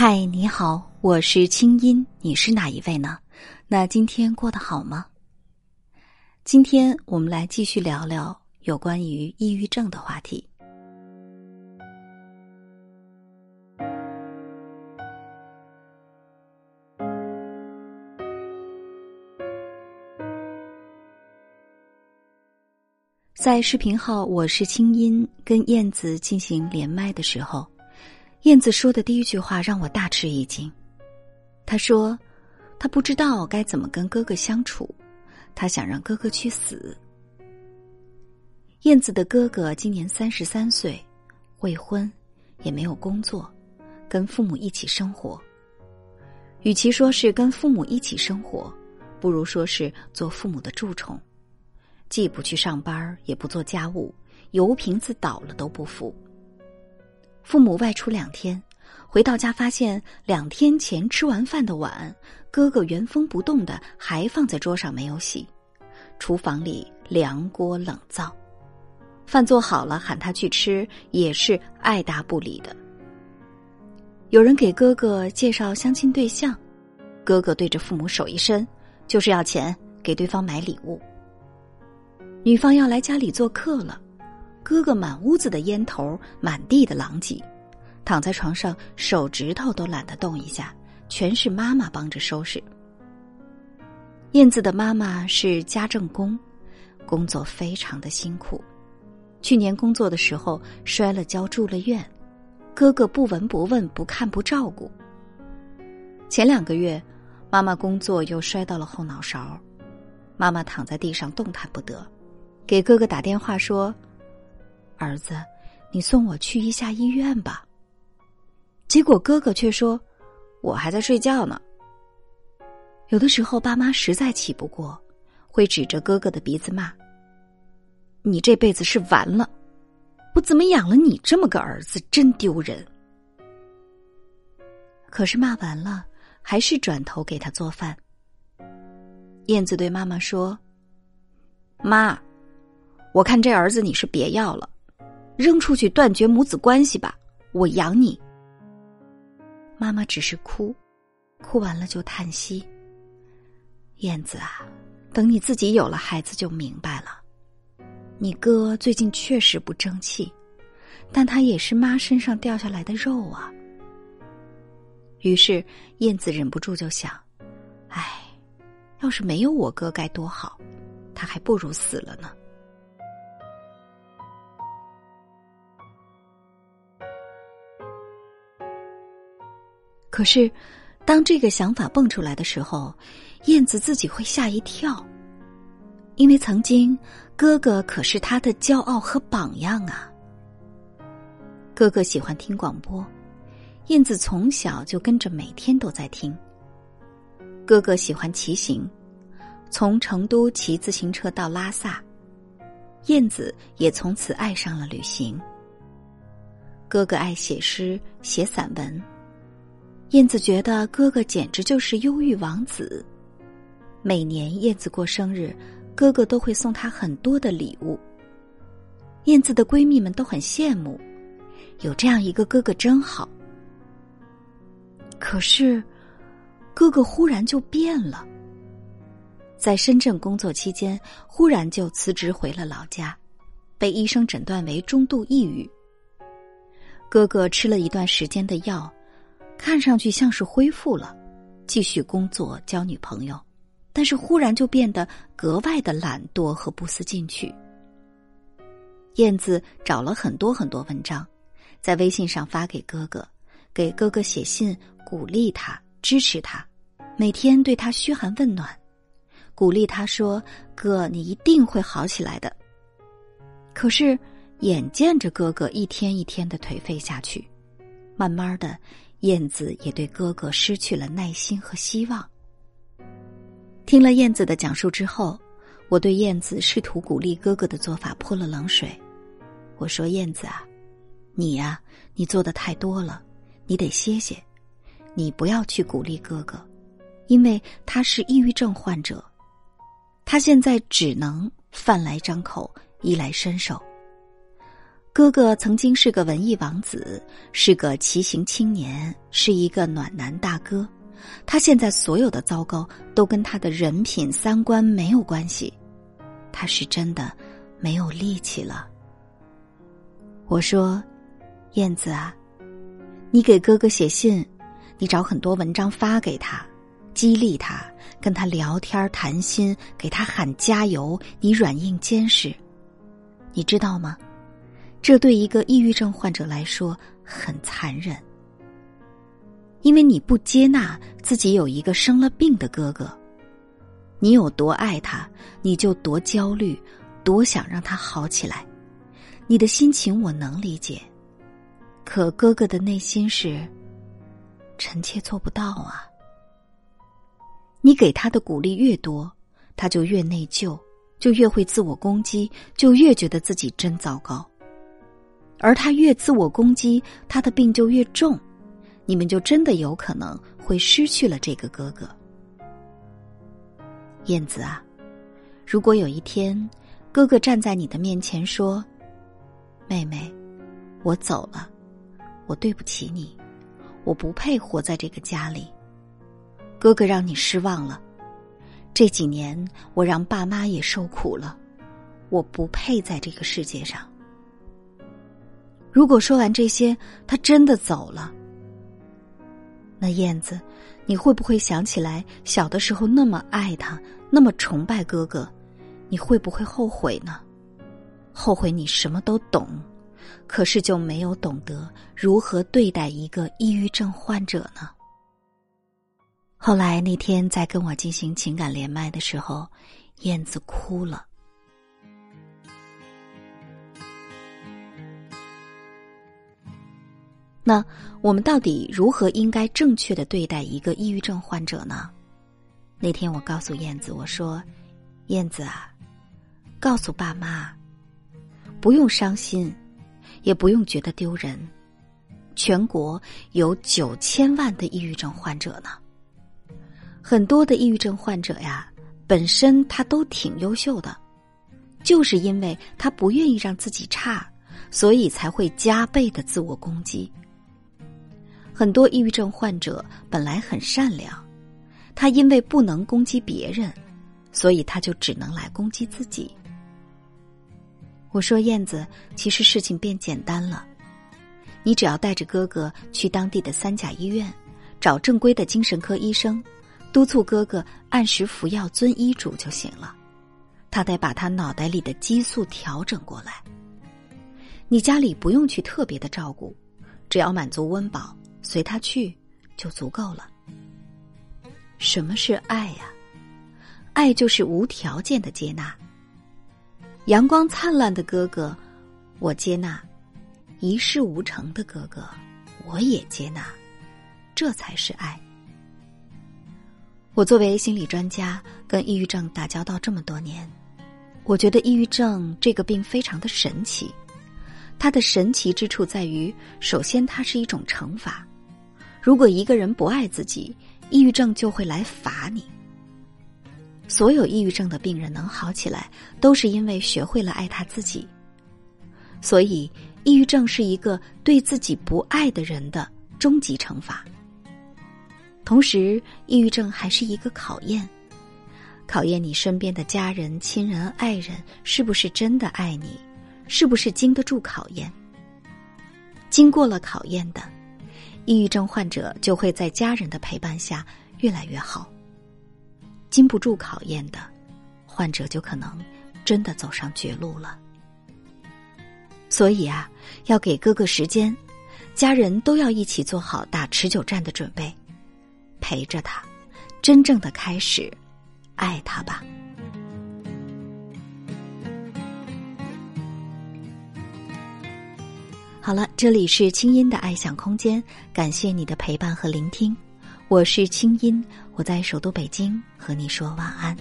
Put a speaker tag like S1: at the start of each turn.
S1: 嗨，你好，我是清音，你是哪一位呢？那今天过得好吗？今天我们来继续聊聊有关于抑郁症的话题。在视频号“我是清音”跟燕子进行连麦的时候。燕子说的第一句话让我大吃一惊。他说：“他不知道该怎么跟哥哥相处，他想让哥哥去死。”燕子的哥哥今年三十三岁，未婚，也没有工作，跟父母一起生活。与其说是跟父母一起生活，不如说是做父母的蛀虫，既不去上班，也不做家务，油瓶子倒了都不扶。父母外出两天，回到家发现两天前吃完饭的碗，哥哥原封不动的还放在桌上没有洗，厨房里凉锅冷灶，饭做好了喊他去吃也是爱答不理的。有人给哥哥介绍相亲对象，哥哥对着父母手一伸，就是要钱给对方买礼物。女方要来家里做客了。哥哥满屋子的烟头，满地的狼藉，躺在床上，手指头都懒得动一下，全是妈妈帮着收拾。燕子的妈妈是家政工，工作非常的辛苦。去年工作的时候摔了跤住了院，哥哥不闻不问，不看不照顾。前两个月，妈妈工作又摔到了后脑勺，妈妈躺在地上动弹不得，给哥哥打电话说。儿子，你送我去一下医院吧。结果哥哥却说：“我还在睡觉呢。”有的时候，爸妈实在气不过，会指着哥哥的鼻子骂：“你这辈子是完了！我怎么养了你这么个儿子，真丢人。”可是骂完了，还是转头给他做饭。燕子对妈妈说：“妈，我看这儿子你是别要了。”扔出去，断绝母子关系吧！我养你。妈妈只是哭，哭完了就叹息。燕子啊，等你自己有了孩子就明白了。你哥最近确实不争气，但他也是妈身上掉下来的肉啊。于是燕子忍不住就想：唉，要是没有我哥该多好，他还不如死了呢。可是，当这个想法蹦出来的时候，燕子自己会吓一跳，因为曾经哥哥可是他的骄傲和榜样啊。哥哥喜欢听广播，燕子从小就跟着每天都在听。哥哥喜欢骑行，从成都骑自行车到拉萨，燕子也从此爱上了旅行。哥哥爱写诗，写散文。燕子觉得哥哥简直就是忧郁王子。每年燕子过生日，哥哥都会送她很多的礼物。燕子的闺蜜们都很羡慕，有这样一个哥哥真好。可是，哥哥忽然就变了。在深圳工作期间，忽然就辞职回了老家，被医生诊断为中度抑郁。哥哥吃了一段时间的药。看上去像是恢复了，继续工作、交女朋友，但是忽然就变得格外的懒惰和不思进取。燕子找了很多很多文章，在微信上发给哥哥，给哥哥写信鼓励他、支持他，每天对他嘘寒问暖，鼓励他说：“哥，你一定会好起来的。”可是眼见着哥哥一天一天的颓废下去，慢慢的。燕子也对哥哥失去了耐心和希望。听了燕子的讲述之后，我对燕子试图鼓励哥哥的做法泼了冷水。我说：“燕子啊，你呀，你做的太多了，你得歇歇。你不要去鼓励哥哥，因为他是抑郁症患者，他现在只能饭来张口，衣来伸手。哥哥曾经是个文艺王子，是个骑行青年，是一个暖男大哥。他现在所有的糟糕都跟他的人品、三观没有关系，他是真的没有力气了。我说：“燕子啊，你给哥哥写信，你找很多文章发给他，激励他，跟他聊天谈心，给他喊加油，你软硬兼施。你知道吗？这对一个抑郁症患者来说很残忍。”因为你不接纳自己有一个生了病的哥哥，你有多爱他，你就多焦虑，多想让他好起来。你的心情我能理解，可哥哥的内心是，臣妾做不到啊。你给他的鼓励越多，他就越内疚，就越会自我攻击，就越觉得自己真糟糕。而他越自我攻击，他的病就越重。你们就真的有可能会失去了这个哥哥，燕子啊！如果有一天，哥哥站在你的面前说：“妹妹，我走了，我对不起你，我不配活在这个家里。”哥哥让你失望了，这几年我让爸妈也受苦了，我不配在这个世界上。如果说完这些，他真的走了。那燕子，你会不会想起来小的时候那么爱他，那么崇拜哥哥？你会不会后悔呢？后悔你什么都懂，可是就没有懂得如何对待一个抑郁症患者呢？后来那天在跟我进行情感连麦的时候，燕子哭了。那我们到底如何应该正确的对待一个抑郁症患者呢？那天我告诉燕子，我说：“燕子啊，告诉爸妈，不用伤心，也不用觉得丢人。全国有九千万的抑郁症患者呢，很多的抑郁症患者呀，本身他都挺优秀的，就是因为他不愿意让自己差，所以才会加倍的自我攻击。”很多抑郁症患者本来很善良，他因为不能攻击别人，所以他就只能来攻击自己。我说燕子，其实事情变简单了，你只要带着哥哥去当地的三甲医院，找正规的精神科医生，督促哥哥按时服药、遵医嘱就行了。他得把他脑袋里的激素调整过来。你家里不用去特别的照顾，只要满足温饱。随他去，就足够了。什么是爱呀？爱就是无条件的接纳。阳光灿烂的哥哥，我接纳；一事无成的哥哥，我也接纳。这才是爱。我作为心理专家，跟抑郁症打交道这么多年，我觉得抑郁症这个病非常的神奇。它的神奇之处在于，首先它是一种惩罚。如果一个人不爱自己，抑郁症就会来罚你。所有抑郁症的病人能好起来，都是因为学会了爱他自己。所以，抑郁症是一个对自己不爱的人的终极惩罚。同时，抑郁症还是一个考验，考验你身边的家人、亲人、爱人是不是真的爱你，是不是经得住考验。经过了考验的。抑郁症患者就会在家人的陪伴下越来越好。经不住考验的患者就可能真的走上绝路了。所以啊，要给哥哥时间，家人都要一起做好打持久战的准备，陪着他，真正的开始爱他吧。好了，这里是清音的爱想空间，感谢你的陪伴和聆听，我是清音，我在首都北京和你说晚安。